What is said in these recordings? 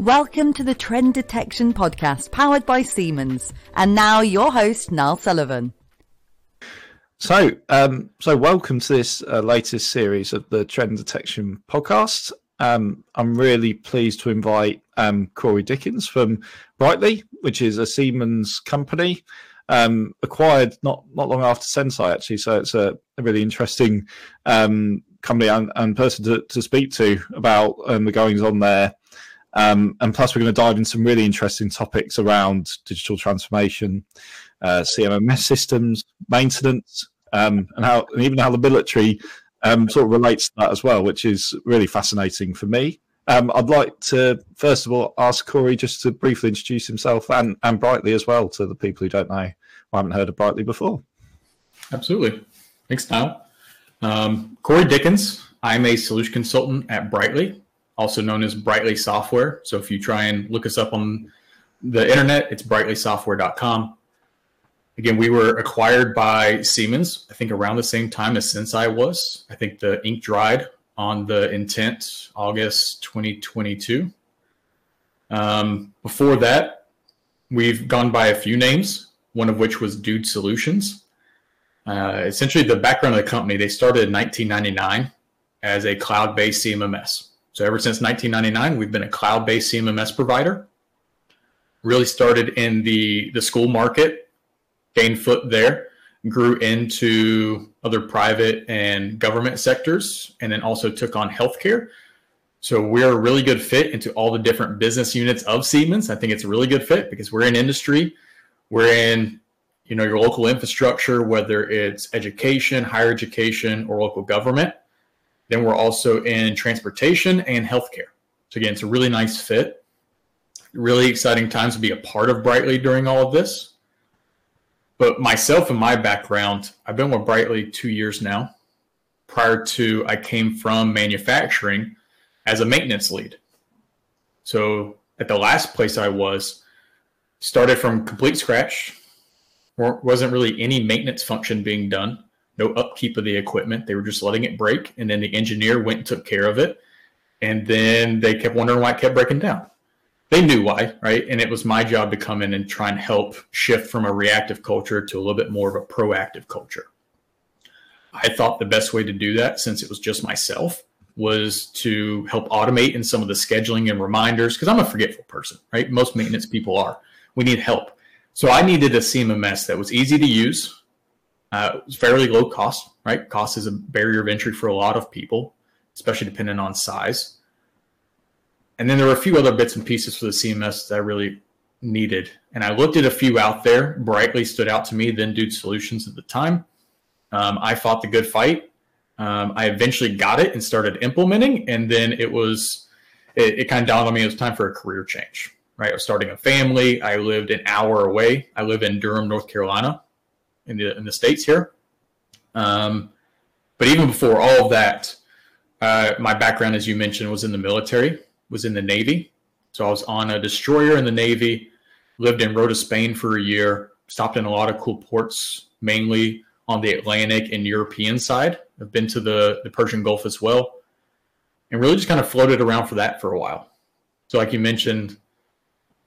Welcome to the Trend Detection Podcast powered by Siemens. And now your host, Niall Sullivan. So, um, so welcome to this uh, latest series of the Trend Detection Podcast. Um, I'm really pleased to invite um, Corey Dickens from Brightly, which is a Siemens company um, acquired not not long after Senseye, actually. So it's a, a really interesting um, company and, and person to, to, speak to about um, the goings on there um, and plus, we're going to dive into some really interesting topics around digital transformation, uh, CMMS systems, maintenance, um, and how, and even how the military um, sort of relates to that as well, which is really fascinating for me. Um, I'd like to first of all ask Corey just to briefly introduce himself and, and Brightly as well to the people who don't know, or haven't heard of Brightly before. Absolutely. Thanks, Niall. Um, Corey Dickens. I'm a solution consultant at Brightly also known as Brightly Software. So if you try and look us up on the internet, it's brightlysoftware.com. Again, we were acquired by Siemens, I think around the same time as Senseye was. I think the ink dried on the intent August 2022. Um, before that, we've gone by a few names, one of which was Dude Solutions. Uh, essentially, the background of the company, they started in 1999 as a cloud based CMMS. So ever since 1999, we've been a cloud-based CMMS provider. Really started in the the school market, gained foot there, grew into other private and government sectors, and then also took on healthcare. So we're a really good fit into all the different business units of Siemens. I think it's a really good fit because we're in industry, we're in you know your local infrastructure, whether it's education, higher education, or local government then we're also in transportation and healthcare. So again, it's a really nice fit. Really exciting times to be a part of Brightly during all of this. But myself and my background, I've been with Brightly two years now. Prior to, I came from manufacturing as a maintenance lead. So at the last place I was, started from complete scratch. wasn't really any maintenance function being done no upkeep of the equipment. They were just letting it break, and then the engineer went and took care of it. And then they kept wondering why it kept breaking down. They knew why, right? And it was my job to come in and try and help shift from a reactive culture to a little bit more of a proactive culture. I thought the best way to do that, since it was just myself, was to help automate in some of the scheduling and reminders because I'm a forgetful person, right? Most maintenance people are. We need help. So I needed a CMMS that was easy to use, uh, it's fairly low cost, right? Cost is a barrier of entry for a lot of people, especially depending on size. And then there were a few other bits and pieces for the CMMS that I really needed. And I looked at a few out there. Brightly stood out to me, then Dude Solutions at the time. Um, I fought the good fight. Um, I eventually got it and started implementing. And then it was, it, it kind of dawned on me it was time for a career change, right? I was starting a family. I lived an hour away. I live in Durham, North Carolina in the in the states here. Um, but even before all of that, uh, my background, as you mentioned, was in the military, was in the Navy. So I was on a destroyer in the Navy, lived in Rota, Spain for a year, stopped in a lot of cool ports, mainly on the Atlantic and European side. I've been to the, the Persian Gulf as well, and really just kind of floated around for that for a while. So, like you mentioned,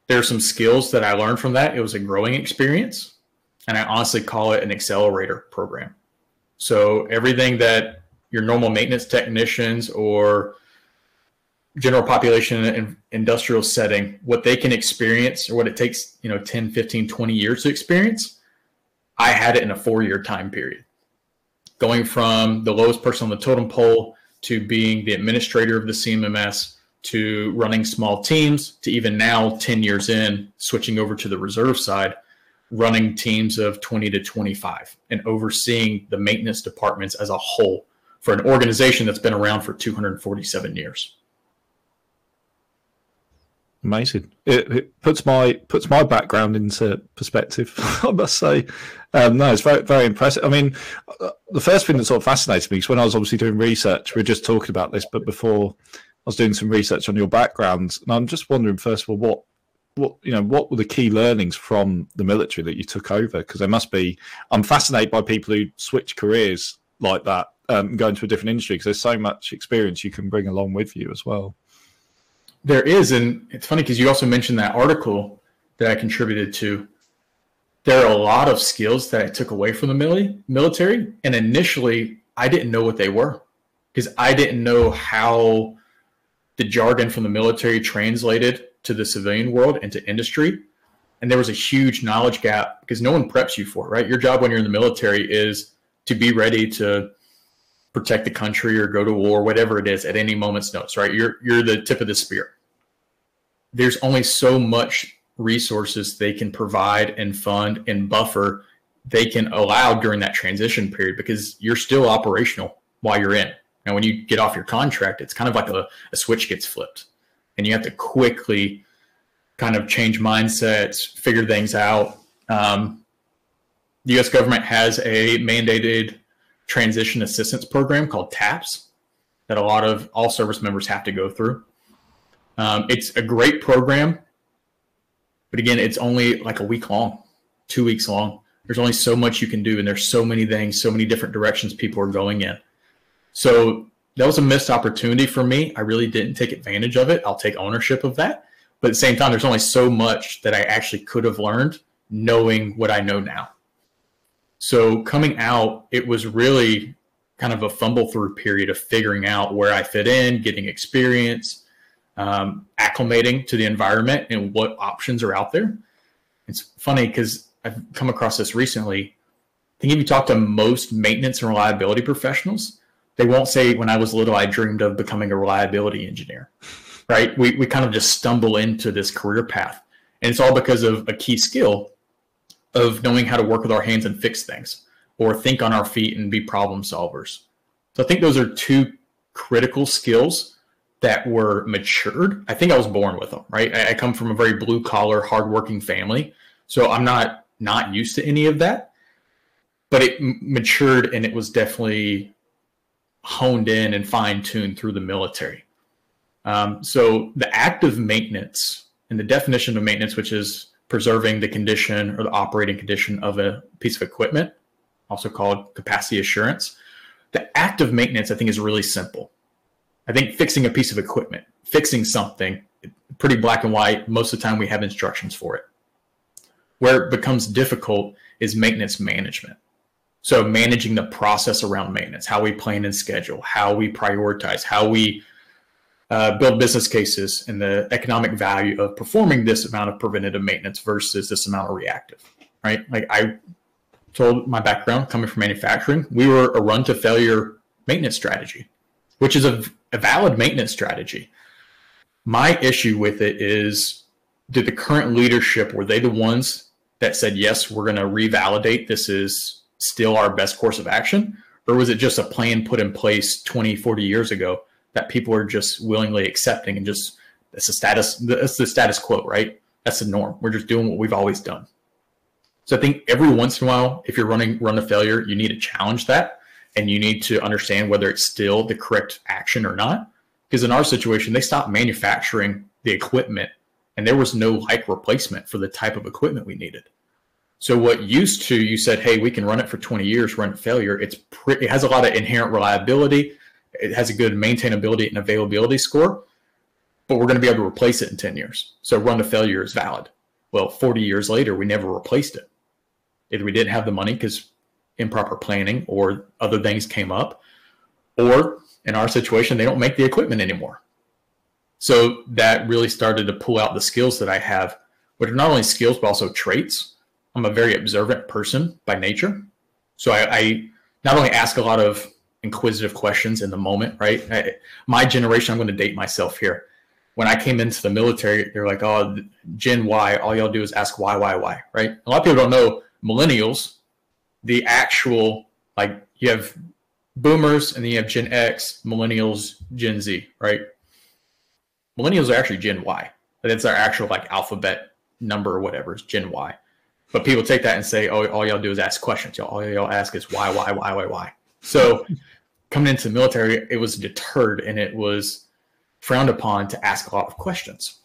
there are some skills that I learned from that. It was a growing experience and I honestly call it an accelerator program. So everything that your normal maintenance technicians or general population in industrial setting, what they can experience or what it takes, you know, 10, 15, 20 years to experience, I had it in a four year time period. Going from the lowest person on the totem pole to being the administrator of the CMMS to running small teams to even now 10 years in, switching over to the reserve side running teams of 20 to 25 and overseeing the maintenance departments as a whole for an organization that's been around for 247 years. Amazing. It, it, puts my puts my background into perspective. I must say, um, no, it's very very impressive. I mean, uh, the first thing that sort of fascinates me is when I was obviously doing research. We are just talking about this, but before I was doing some research on your background, and I'm just wondering first of all what what you know what were the key learnings from the military that you took over because there must be i'm fascinated by people who switch careers like that um, go into a different industry because there's so much experience you can bring along with you as well There is, and it's funny because you also mentioned that article that I contributed to. There are a lot of skills that I took away from the military, and initially I didn't know what they were because I didn't know how the jargon from the military translated to the civilian world and to industry. And there was a huge knowledge gap because no one preps you for it, right? Your job when you're in the military is to be ready to protect the country or go to war, whatever it is, at any moment's notice, right? You're you're the tip of the spear. There's only so much resources they can provide and fund and buffer they can allow during that transition period because you're still operational while you're in. And when you get off your contract, it's kind of like a, a switch gets flipped. And you have to quickly kind of change mindsets, figure things out. Um, the U.S. government has a mandated transition assistance program called TAPS that a lot of all service members have to go through. Um, it's a great program, but again, it's only like a week long, two weeks long. There's only so much you can do, and there's so many things, so many different directions people are going in. So that was a missed opportunity for me. I really didn't take advantage of it. I'll take ownership of that. But at the same time, there's only so much that I actually could have learned knowing what I know now. So coming out, it was really kind of a fumble through period of figuring out where I fit in, getting experience, um, acclimating to the environment and what options are out there. It's funny because I've come across this recently. I think if you talk to most maintenance and reliability professionals, they won't say, when I was little, I dreamed of becoming a reliability engineer, right? We, we kind of just stumble into this career path. And it's all because of a key skill of knowing how to work with our hands and fix things or think on our feet and be problem solvers. So I think those are two critical skills that were matured. I think I was born with them, right? I, come from a very blue collar, hardworking family. So I'm not not used to any of that, but it matured and it was definitely honed in and fine tuned through the military. Um, so the active maintenance and the definition of maintenance, which is preserving the condition or the operating condition of a piece of equipment, also called capacity assurance. The active maintenance, I think, is really simple. I think fixing a piece of equipment, fixing something, pretty black and white. Most of the time, we have instructions for it. Where it becomes difficult is maintenance management. So, managing the process around maintenance, how we plan and schedule, how we prioritize, how we uh, build business cases and the economic value of performing this amount of preventative maintenance versus this amount of reactive, right? Like I told my background coming from manufacturing, we were a run to failure maintenance strategy, which is a, a valid maintenance strategy. My issue with it is did the current leadership, were they the ones that said, yes, we're going to revalidate this is still our best course of action? Or was it just a plan put in place 20, 40 years ago that people are just willingly accepting and just that's the status that's the status quo, right? That's the norm. We're just doing what we've always done. So I think every once in a while, if you're running run a failure, you need to challenge that and you need to understand whether it's still the correct action or not. Because in our situation, they stopped manufacturing the equipment and there was no like replacement for the type of equipment we needed. So what used to you said, hey, we can run it for 20 years, run it failure. It's it has a lot of inherent reliability it has a good maintainability and availability score, but we're going to be able to replace it in 10 years. So run to failure is valid. Well, 40 years later, we never replaced it. Either we didn't have the money because improper planning or other things came up, or in our situation, they don't make the equipment anymore. So that really started to pull out the skills that I have, which are not only skills, but also traits. I'm a very observant person by nature. So I, I not only ask a lot of inquisitive questions in the moment, right? I, my generation, I'm going to date myself here. When I came into the military, they're like, oh, Gen Y, all y'all do is ask why, why, why, right? A lot of people don't know millennials, the actual, like, you have boomers and then you have Gen X, millennials, Gen Z, right? Millennials are actually Gen Y. That's our actual, like, alphabet number or whatever is Gen Y. But people take that and say, oh, all y'all do is ask questions. Y'all, all y'all ask is why, why, why, why, why. So coming into the military, it was deterred and it was frowned upon to ask a lot of questions.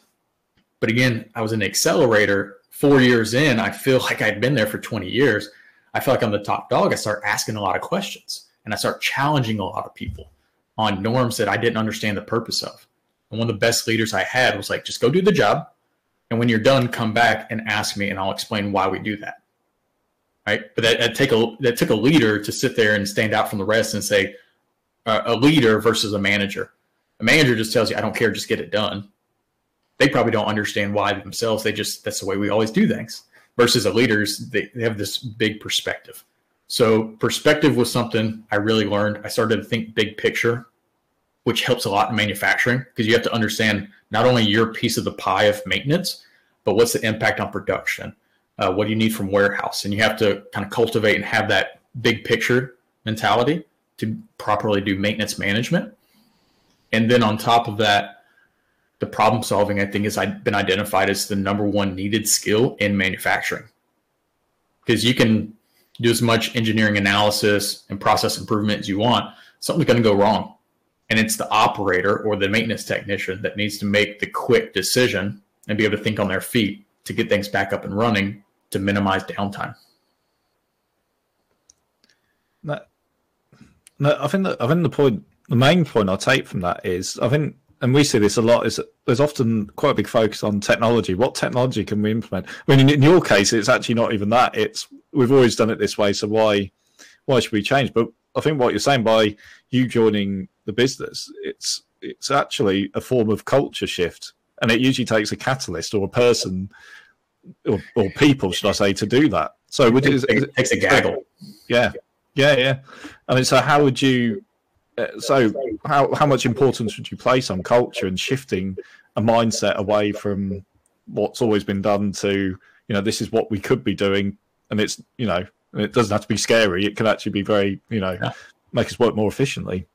But again, I was an accelerator four years in. I feel like I'd been there for 20 years. I feel like I'm the top dog. I start asking a lot of questions and I start challenging a lot of people on norms that I didn't understand the purpose of. And one of the best leaders I had was like, just go do the job. And when you're done, come back and ask me, and I'll explain why we do that. Right. But that, that take a that took a leader to sit there and stand out from the rest and say, uh, a leader versus a manager. A manager just tells you, I don't care, just get it done. They probably don't understand why themselves. They just that's the way we always do things. Versus a leaders, they, they have this big perspective. So perspective was something I really learned. I started to think big picture, which helps a lot in manufacturing because you have to understand not only your piece of the pie of maintenance, but what's the impact on production? Uh, what do you need from warehouse? And you have to kind of cultivate and have that big picture mentality to properly do maintenance management. And then on top of that, the problem solving, I think, has been identified as the number one needed skill in manufacturing. Because you can do as much engineering analysis and process improvement as you want, something's going to go wrong. And it's the operator or the maintenance technician that needs to make the quick decision and be able to think on their feet to get things back up and running to minimize downtime. No, no, I think that I think the point, the main point I take from that is, I think, and we see this a lot, is there's often quite a big focus on technology. What technology can we implement? I mean, in, in your case, it's actually not even that. It's we've always done it this way, so why why should we change? But I think what you're saying by you joining the business, it's it's actually a form of culture shift, and it usually takes a catalyst or a person or, or people, should I say, to do that. So would it, it takes a gaggle. Yeah, yeah, yeah. I mean, so how would you? Uh, so how how much importance would you place on culture and shifting a mindset away from what's always been done to you know this is what we could be doing, and it's you know it doesn't have to be scary. It can actually be very you know yeah. make us work more efficiently.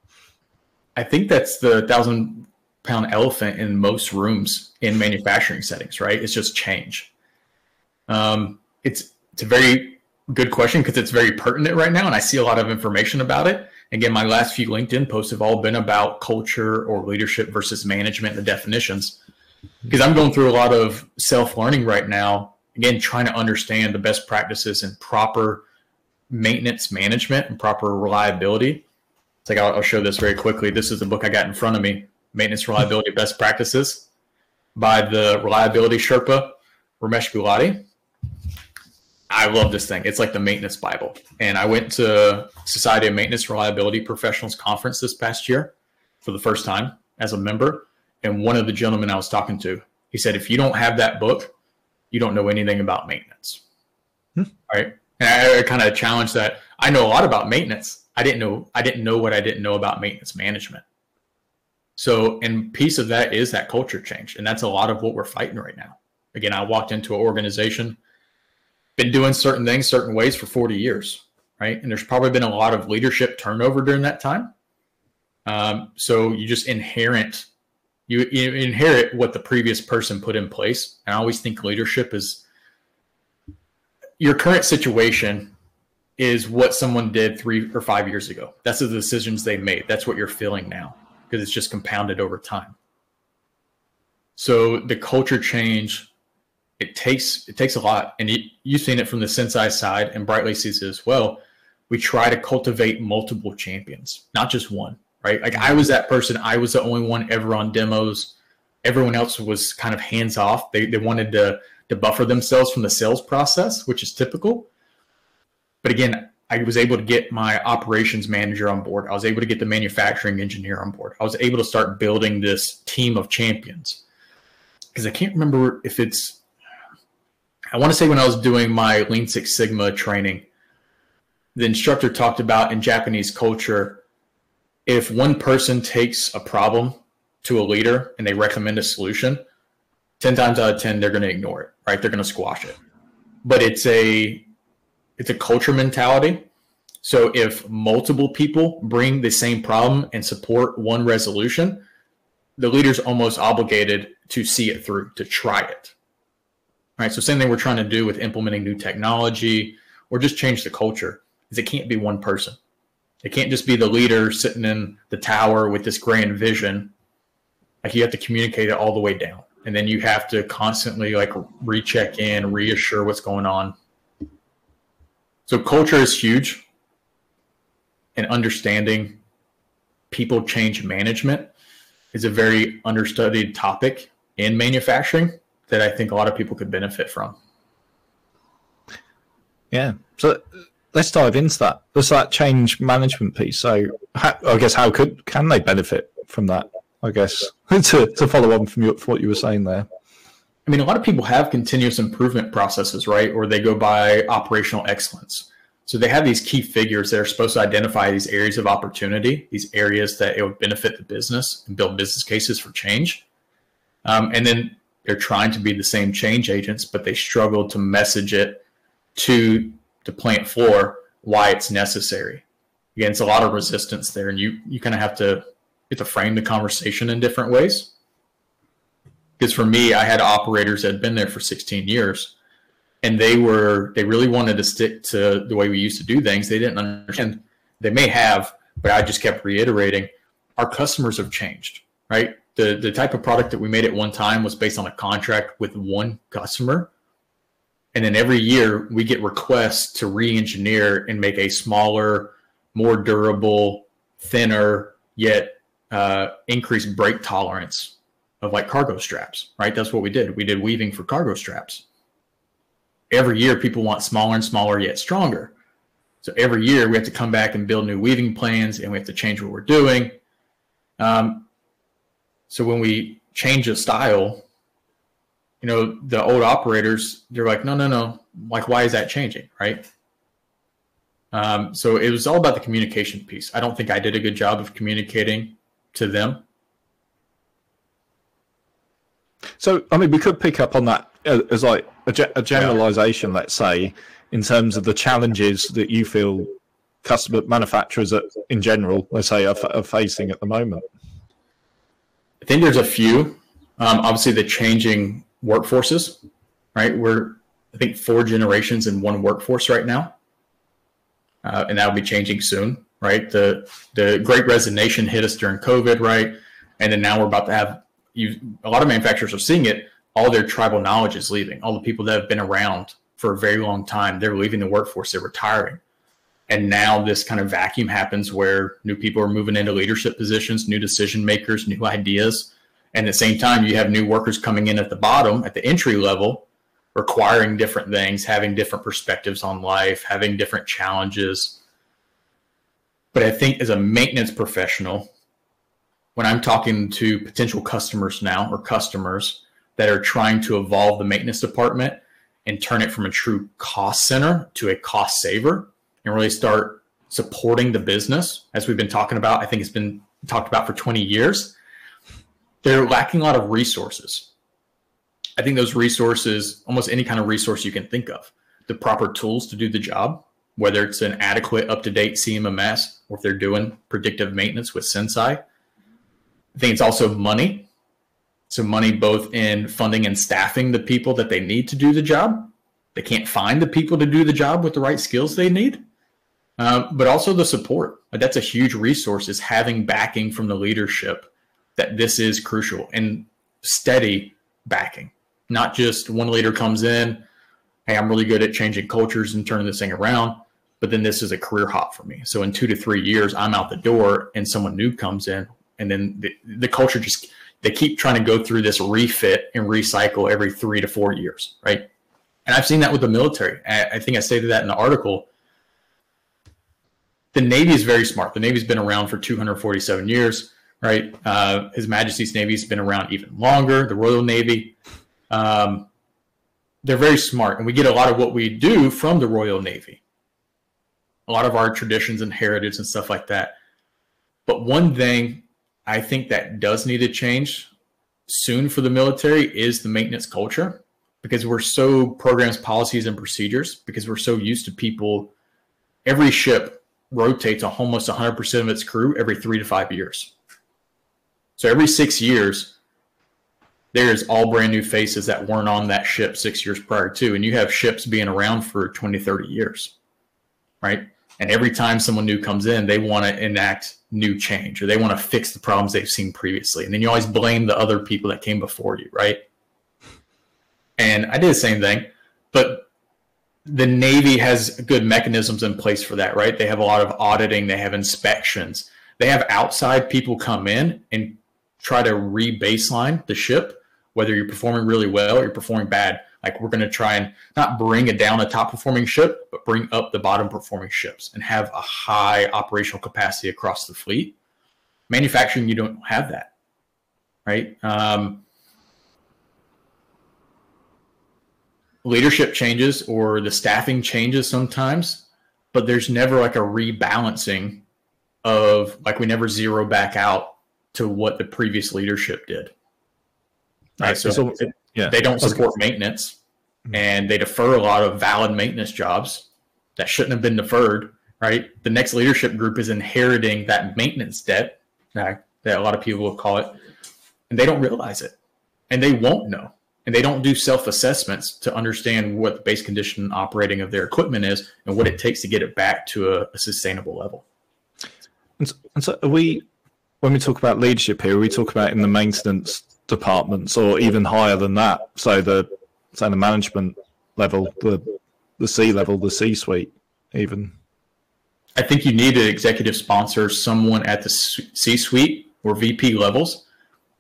I think that's the thousand pound elephant in most rooms in manufacturing settings, right? It's just change. Um, it's it's a very good question because it's very pertinent right now, and I see a lot of information about it. Again, my last few LinkedIn posts have all been about culture or leadership versus management, the definitions. Because I'm going through a lot of self learning right now. Again, trying to understand the best practices and proper maintenance management and proper reliability. It's like I'll, I'll show this very quickly. This is the book I got in front of me Maintenance Reliability Best Practices by the Reliability Sherpa, Ramesh Gulati. I love this thing. It's like the maintenance Bible. And I went to Society of Maintenance Reliability Professionals conference this past year for the first time as a member. And one of the gentlemen I was talking to, he said, if you don't have that book, you don't know anything about maintenance. Hmm. Right. And I, I kind of challenged that. I know a lot about maintenance. I didn't know I didn't know what I didn't know about maintenance management. So, and piece of that is that culture change, and that's a lot of what we're fighting right now. Again, I walked into an organization, been doing certain things certain ways for 40 years, right? And there's probably been a lot of leadership turnover during that time. Um, so you just inherent you, you inherit what the previous person put in place. And I always think leadership is your current situation is what someone did three or five years ago. That's the decisions they made. That's what you're feeling now because it's just compounded over time. So the culture change, it takes it takes a lot, and you, you've seen it from the Senseye side, and Brightly sees it as well. We try to cultivate multiple champions, not just one. Right? Like I was that person. I was the only one ever on demos. Everyone else was kind of hands off. They they wanted to to buffer themselves from the sales process, which is typical. But again, I was able to get my operations manager on board. I was able to get the manufacturing engineer on board. I was able to start building this team of champions. Because I can't remember if it's, I want to say when I was doing my Lean Six Sigma training, the instructor talked about in Japanese culture, if one person takes a problem to a leader and they recommend a solution, 10 times out of 10 they're going to ignore it right they're going to squash it but it's a it's a culture mentality so if multiple people bring the same problem and support one resolution the leader's almost obligated to see it through to try it All right. so same thing we're trying to do with implementing new technology or just change the culture is it can't be one person it can't just be the leader sitting in the tower with this grand vision like you have to communicate it all the way down and then you have to constantly like recheck in, reassure what's going on. So culture is huge, and understanding people change management is a very understudied topic in manufacturing that I think a lot of people could benefit from. Yeah. So let's dive into that. There's that change management piece. So how, I guess how could can they benefit from that? I guess to to follow on from, your, from what you were saying there. I mean, a lot of people have continuous improvement processes, right? Or they go by operational excellence. So they have these key figures that are supposed to identify these areas of opportunity, these areas that it would benefit the business and build business cases for change. Um, and then they're trying to be the same change agents, but they struggle to message it to the plant floor why it's necessary. Again, it's a lot of resistance there, and you you kind of have to have to frame the conversation in different ways. Because for me, I had operators that had been there for 16 years, and they were they really wanted to stick to the way we used to do things. They didn't understand. They may have, but I just kept reiterating. Our customers have changed, right? The the type of product that we made at one time was based on a contract with one customer. And then every year we get requests to re-engineer and make a smaller, more durable, thinner, yet uh, increased break tolerance of like cargo straps, right? That's what we did. We did weaving for cargo straps. Every year, people want smaller and smaller, yet stronger. So every year, we have to come back and build new weaving plans, and we have to change what we're doing. Um, so when we change a style, you know, the old operators, they're like, no, no, no. Like, why is that changing, right? Um, so it was all about the communication piece. I don't think I did a good job of communicating to them. So, I mean, we could pick up on that as like a, a generalization, let's say, in terms of the challenges that you feel customer manufacturers are, in general, let's say, are, are facing at the moment. I think there's a few. Um, obviously, the changing workforces, right? We're, I think, four generations in one workforce right now. Uh, and that'll be changing soon right? The the Great Resignation hit us during COVID, right? And then now we're about to have you. A lot of manufacturers are seeing it. All their tribal knowledge is leaving. All the people that have been around for a very long time, they're leaving the workforce. They're retiring. And now this kind of vacuum happens where new people are moving into leadership positions, new decision makers, new ideas. And at the same time, you have new workers coming in at the bottom, at the entry level, requiring different things, having different perspectives on life, having different challenges but I think as a maintenance professional, when I'm talking to potential customers now or customers that are trying to evolve the maintenance department and turn it from a true cost center to a cost saver and really start supporting the business, as we've been talking about, I think it's been talked about for 20 years, they're lacking a lot of resources. I think those resources, almost any kind of resource you can think of, the proper tools to do the job, whether it's an adequate, up to date CMMS or if they're doing predictive maintenance with Senseye. I think it's also money. So, money both in funding and staffing the people that they need to do the job. They can't find the people to do the job with the right skills they need, um, but also the support. That's a huge resource is having backing from the leadership that this is crucial and steady backing, not just one leader comes in, hey, I'm really good at changing cultures and turning this thing around but then this is a career hop for me. So in two to three years, I'm out the door and someone new comes in, and then the, the culture just they keep trying to go through this refit and recycle every three to four years, right? And I've seen that with the military. I think I stated that in the article. The Navy is very smart. The Navy's been around for 247 years, right? Uh, His Majesty's Navy's been around even longer. The Royal Navy. Um, they're very smart, and we get a lot of what we do from the Royal Navy a lot of our traditions and heritage and stuff like that. But one thing I think that does need to change soon for the military is the maintenance culture because we're so programs, policies, and procedures because we're so used to people. Every ship rotates almost 100% of its crew every three to five years. So every six years, there's all brand new faces that weren't on that ship six years prior to. And you have ships being around for 20, 30 years, right? And every time someone new comes in, they want to enact new change or they want to fix the problems they've seen previously. And then you always blame the other people that came before you, right? And I did the same thing, but the Navy has good mechanisms in place for that, right? They have a lot of auditing, they have inspections, they have outside people come in and try to re-baseline the ship, whether you're performing really well or you're performing bad. Like we're going to try and not bring it down a top performing ship, but bring up the bottom performing ships and have a high operational capacity across the fleet. Manufacturing, you don't have that, right? Um, leadership changes or the staffing changes sometimes, but there's never like a rebalancing of like we never zero back out to what the previous leadership did. Right. So, so it, yeah. they don't support maintenance. Mm-hmm. and they defer a lot of valid maintenance jobs that shouldn't have been deferred. Right. The next leadership group is inheriting that maintenance debt that a lot of people will call it, and they don't realize it and they won't know and they don't do self assessments to understand what the base condition operating of their equipment is and what it takes to get it back to a, a sustainable level. And so, and so we, when we talk about leadership here, we talk about in the maintenance departments or even higher than that. So the, say the management level, the, the C level, the C suite, even. I think you need an executive sponsor, someone at the C suite or VP levels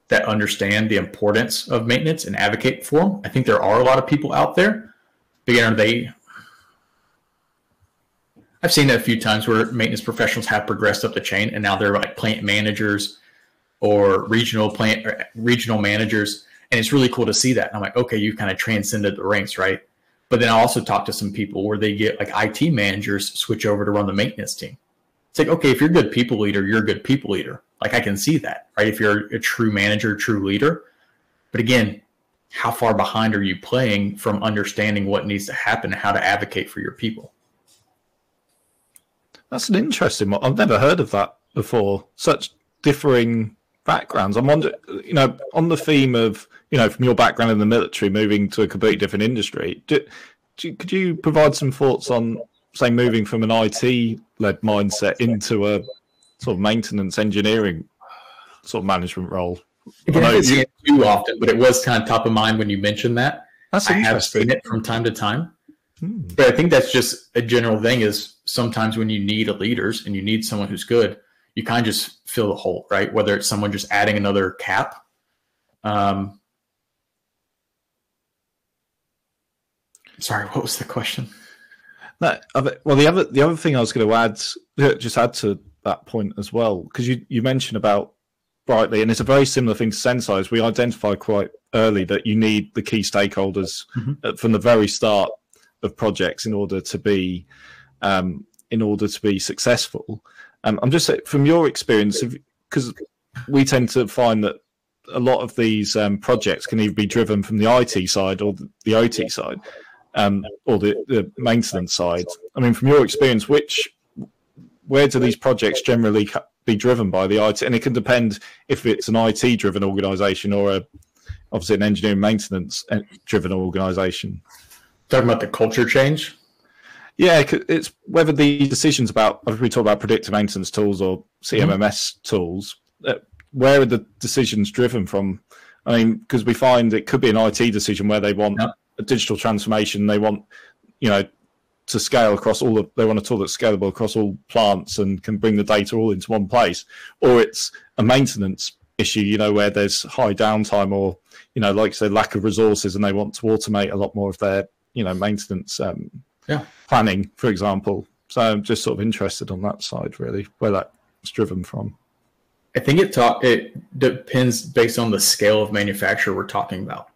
that understand the importance of maintenance and advocate for them. I think there are a lot of people out there. But are they? I've seen that a few times where maintenance professionals have progressed up the chain and now they're like plant managers or regional plant or regional managers. And it's really cool to see that. And I'm like, okay, you've kind of transcended the ranks, right? But then I also talk to some people where they get like IT managers switch over to run the maintenance team. It's like, okay, if you're a good people leader, you're a good people leader. Like I can see that, right? If you're a true manager, true leader. But again, how far behind are you playing from understanding what needs to happen and how to advocate for your people? That's an interesting one. I've never heard of that before. Such differing backgrounds. I'm wondering, you know, on the theme of, you know, from your background in the military, moving to a completely different industry. Do, do, could you provide some thoughts on, say, moving from an IT led mindset into a sort of maintenance engineering sort of management role. I haven't seen it too often, but it was kind of top of mind when you mentioned that. That's I have seen it from time to time. Hmm. But I think that's just a general thing is sometimes when you need a leaders and you need someone who's good, you kind of just fill the hole, right? Whether it's someone just adding another cap. Um, sorry, what was the question? No, well, the other the other thing I was going to add, just add to that point as well because you you mentioned about brightly and it's a very similar thing to Senseye. we identify quite early that you need the key stakeholders mm-hmm. from the very start of projects in order to be um, in order to be successful um, i'm just from your experience because we tend to find that a lot of these um, projects can either be driven from the IT side or the, OT side, um, or the, the maintenance side. I mean, from your experience, which where do these projects generally be driven by the IT? And it can depend if it's an IT driven organization or a obviously an engineering maintenance uh, driven organization. Talking about the culture change. Yeah, it's whether the decisions about if we talk about predictive maintenance tools or CMMS mm-hmm. tools, uh, where are the decisions driven from? I mean, because we find it could be an IT decision where they want yep. a digital transformation, they want you know to scale across all of they want a tool that's scalable across all plants and can bring the data all into one place or it's a maintenance issue you know where there's high downtime or you know like I said lack of resources and they want to automate a lot more of their you know maintenance um, yeah. planning for example so i'm just sort of interested on that side really where that's driven from i think it talk it depends based on the scale of manufacturer we're talking about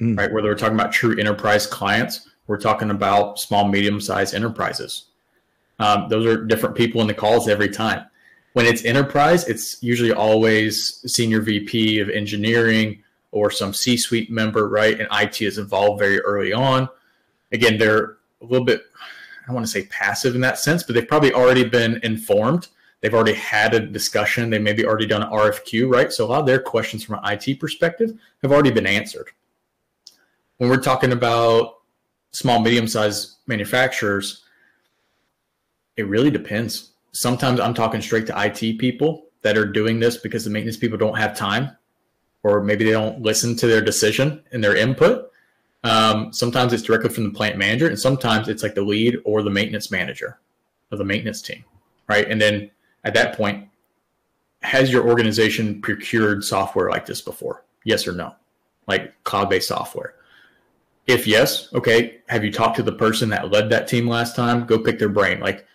mm. right whether we're talking about true enterprise clients we're talking about small, medium sized enterprises. Um, those are different people in the calls every time. When it's enterprise, it's usually always senior VP of engineering or some C suite member, right? And IT is involved very early on. Again, they're a little bit, I want to say passive in that sense, but they've probably already been informed. They've already had a discussion. They maybe already done an RFQ, right? So a lot of their questions from an IT perspective have already been answered. When we're talking about small, medium sized manufacturers, it really depends. Sometimes I'm talking straight to IT people that are doing this because the maintenance people don't have time, or maybe they don't listen to their decision and their input. Um, sometimes it's directly from the plant manager, and sometimes it's like the lead or the maintenance manager of the maintenance team, right? And then at that point, has your organization procured software like this before? Yes or no? Like cloud based software. If yes, okay, have you talked to the person that led that team last time? Go pick their brain. Like,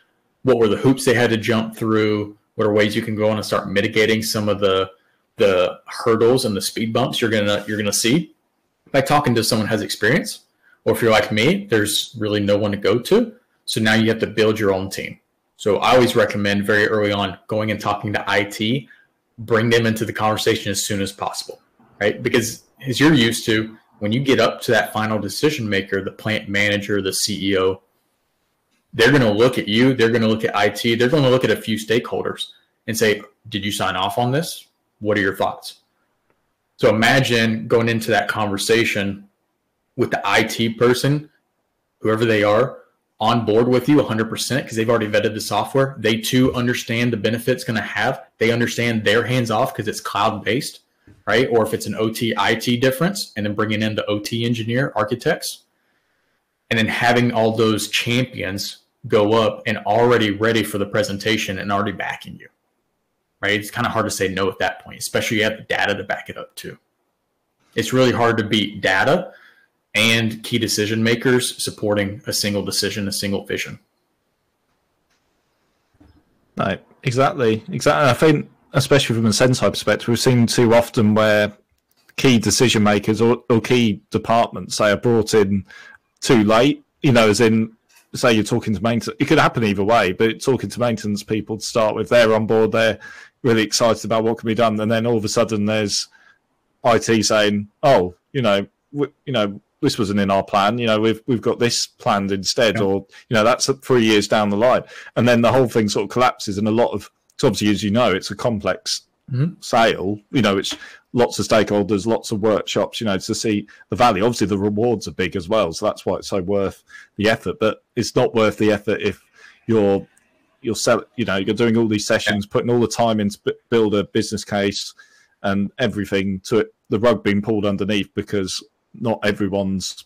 what were the hoops they had to jump through? What are ways you can go on and start mitigating some of the the hurdles and the speed bumps you're gonna you're gonna see by talking to someone who has experience? Or if you're like me, there's really no one to go to. So now you have to build your own team. So I always recommend very early on going and talking to IT, bring them into the conversation as soon as possible, right? Because as you're used to, when you get up to that final decision maker, the plant manager, the CEO, they're going to look at you, they're going to look at IT, they're going to look at a few stakeholders and say, Did you sign off on this? What are your thoughts? So imagine going into that conversation with the IT person, whoever they are, on board with you 100% because they've already vetted the software. They too understand the benefits going to have. They understand their hands off because it's cloud based, right? Or if it's an OT IT difference, and then bringing in the OT engineer architects, and then having all those champions go up and already ready for the presentation and already backing you, right? It's kind of hard to say no at that point, especially you have the data to back it up too. It's really hard to beat data and key decision makers supporting a single decision, a single vision. No, exactly, exactly. I think, especially from a Senseye perspective, we've seen too often where key decision makers or, or key departments say are brought in too late. You know, as in, say you're talking to maintenance. It could happen either way, but talking to maintenance people to start with, they're on board. They're really excited about what can be done, and then all of a sudden there's IT saying, "Oh, you know, you know, this wasn't in our plan. You know, we've we've got this planned instead, yeah. or you know, that's three years down the line, and then the whole thing sort of collapses. And a lot of, obviously, as you know, it's a complex mm-hmm. sale. You know, it's lots of stakeholders, lots of workshops. You know, to see the value. Obviously, the rewards are big as well, so that's why it's so worth the effort. But it's not worth the effort if you're you're sell, you know, you're doing all these sessions, yeah. putting all the time in to build a business case and everything to it, the rug being pulled underneath because not everyone's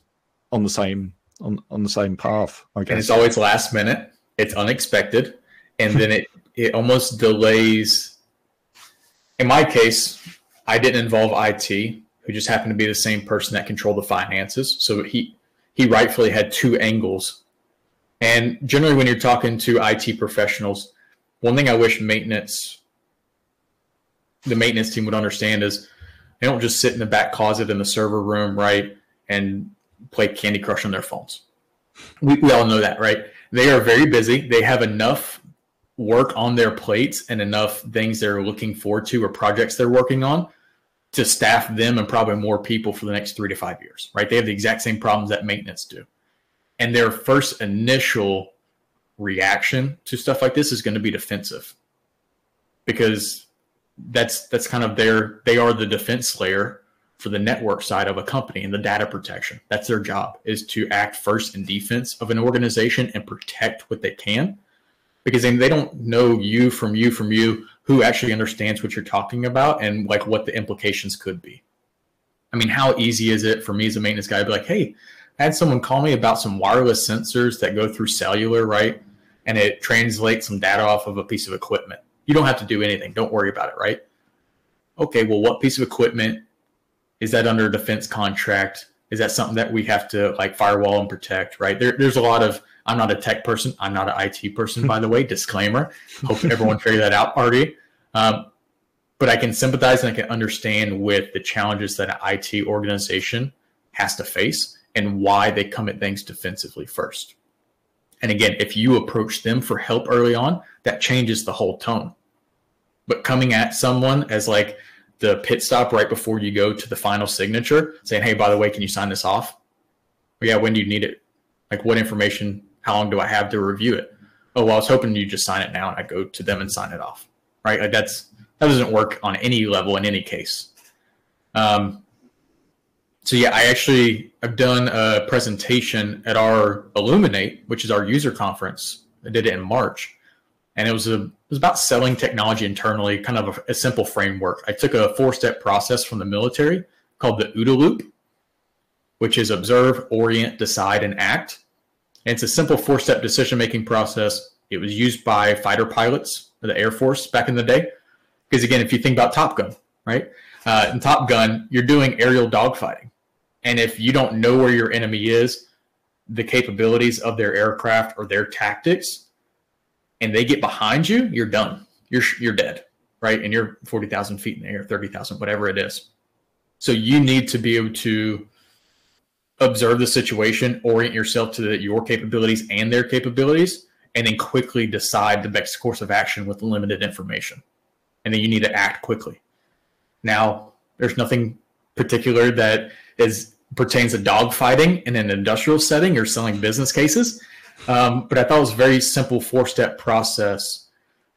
on the same on, on the same path. I guess. And it's always last minute. It's unexpected, and then it it almost delays. In my case, I didn't involve IT, who just happened to be the same person that controlled the finances. So he he rightfully had two angles. And generally, when you're talking to IT professionals, one thing I wish maintenance, the maintenance team would understand is they don't just sit in the back closet in the server room, right, and play Candy Crush on their phones. We, we all know that, right? They are very busy. They have enough work on their plates and enough things they're looking forward to or projects they're working on to staff them and probably more people for the next three to five years, right? They have the exact same problems that maintenance do. And their first initial reaction to stuff like this is going to be defensive because that's that's kind of their they are the defense layer for the network side of a company and the data protection. That's their job is to act first in defense of an organization and protect what they can. Because they don't know you from you from you who actually understands what you're talking about and like what the implications could be. I mean, how easy is it for me as a maintenance guy to be like, hey, had someone call me about some wireless sensors that go through cellular, right? And it translates some data off of a piece of equipment. You don't have to do anything. Don't worry about it, right? Okay, well, what piece of equipment is that under a defense contract? Is that something that we have to like firewall and protect, right? There, there's a lot of, I'm not a tech person. I'm not an IT person, by the way, disclaimer. Hope everyone figured that out already. Um, but I can sympathize and I can understand with the challenges that an IT organization has to face and why they come at things defensively first. And again, if you approach them for help early on, that changes the whole tone. But coming at someone as like the pit stop right before you go to the final signature, saying, "Hey, by the way, can you sign this off?" Well, yeah, when do you need it? Like, what information? How long do I have to review it? Oh, well, I was hoping you just sign it now, and I go to them and sign it off. Right? Like that's that doesn't work on any level in any case. Um, so yeah, I actually I've done a presentation at our Illuminate, which is our user conference. I did it in March, and it was a it was about selling technology internally, kind of a, a simple framework. I took a four step process from the military called the OODA loop, which is observe, orient, decide, and act. And it's a simple four step decision making process. It was used by fighter pilots of the Air Force back in the day Because again, if you think about Top Gun, right? Uh, in Top Gun, you're doing aerial dogfighting. And if you don't know where your enemy is, the capabilities of their aircraft or their tactics, and they get behind you, you're done. You're you're dead, right? And you're forty thousand feet in the air, thirty thousand, whatever it is. So you need to be able to observe the situation, orient yourself to the, your capabilities and their capabilities, and then quickly decide the best course of action with limited information. And then you need to act quickly. Now, there's nothing particular that is pertains to dogfighting in an industrial setting or selling business cases. Um, but I thought it was a very simple four step process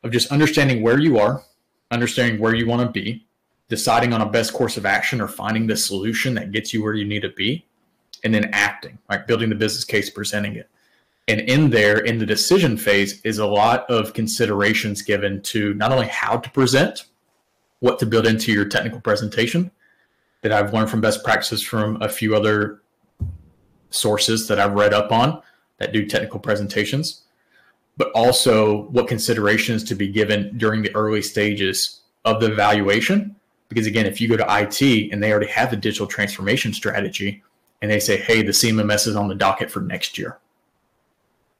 of just understanding where you are, understanding where you want to be, deciding on a best course of action or finding the solution that gets you where you need to be, and then acting, like building the business case, presenting it. And in there, in the decision phase, is a lot of considerations given to not only how to present, what to build into your technical presentation, that I've learned from best practices from a few other sources that I've read up on that do technical presentations, but also what considerations to be given during the early stages of the evaluation. Because again, if you go to IT and they already have the digital transformation strategy and they say, hey, the CMMS is on the docket for next year.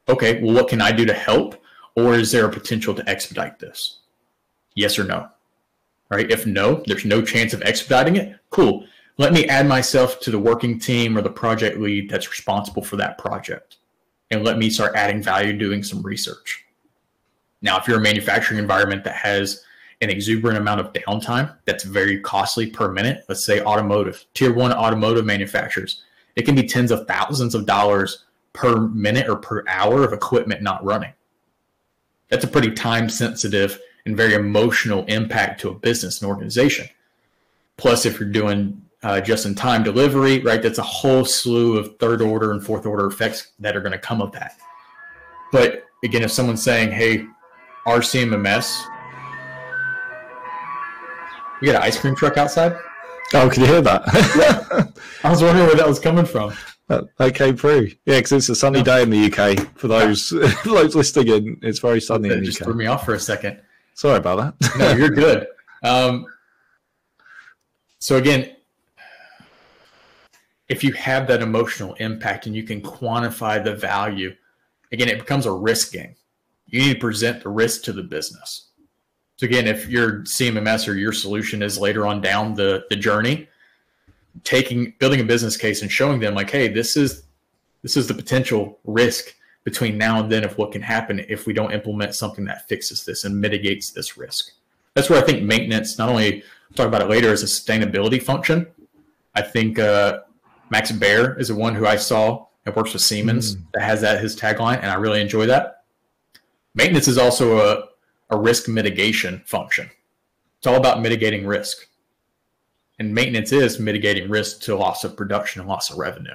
Okay, well, what can I do to help? Or is there a potential to expedite this? Yes or no? Right? If no, there's no chance of expediting it. Cool. Let me add myself to the working team or the project lead that's responsible for that project. And let me start adding value doing some research. Now, if you're a manufacturing environment that has an exuberant amount of downtime that's very costly per minute, let's say automotive, tier one automotive manufacturers, it can be tens of thousands of dollars per minute or per hour of equipment not running. That's a pretty time sensitive and very emotional impact to a business and organization. Plus, if you're doing uh, just in time delivery, right, that's a whole slew of third order and fourth order effects that are going to come of that. But again, if someone's saying, hey, our CMMS, we got an ice cream truck outside. Oh, can you hear that? yeah. I was wondering where that was coming from. That, came through. Yeah, because it's a sunny day in the UK. For those those listening in, it's very sunny in the just UK. threw me off for a second. Sorry about that. no, you're good. Um, so again, if you have that emotional impact and you can quantify the value, again, it becomes a risk game. You need to present the risk to the business. So again, if your CMMS or your solution is later on down the, the journey, taking building a business case and showing them like, hey, this is this is the potential risk between now and then of what can happen if we don't implement something that fixes this and mitigates this risk. That's where I think maintenance, not only we'll talk about it later as a sustainability function, I think uh, Max Baer is the one who I saw that works with Siemens mm. that has that his tagline, and I really enjoy that. Maintenance is also a, a risk mitigation function. It's all about mitigating risk. And maintenance is mitigating risk to loss of production and loss of revenue.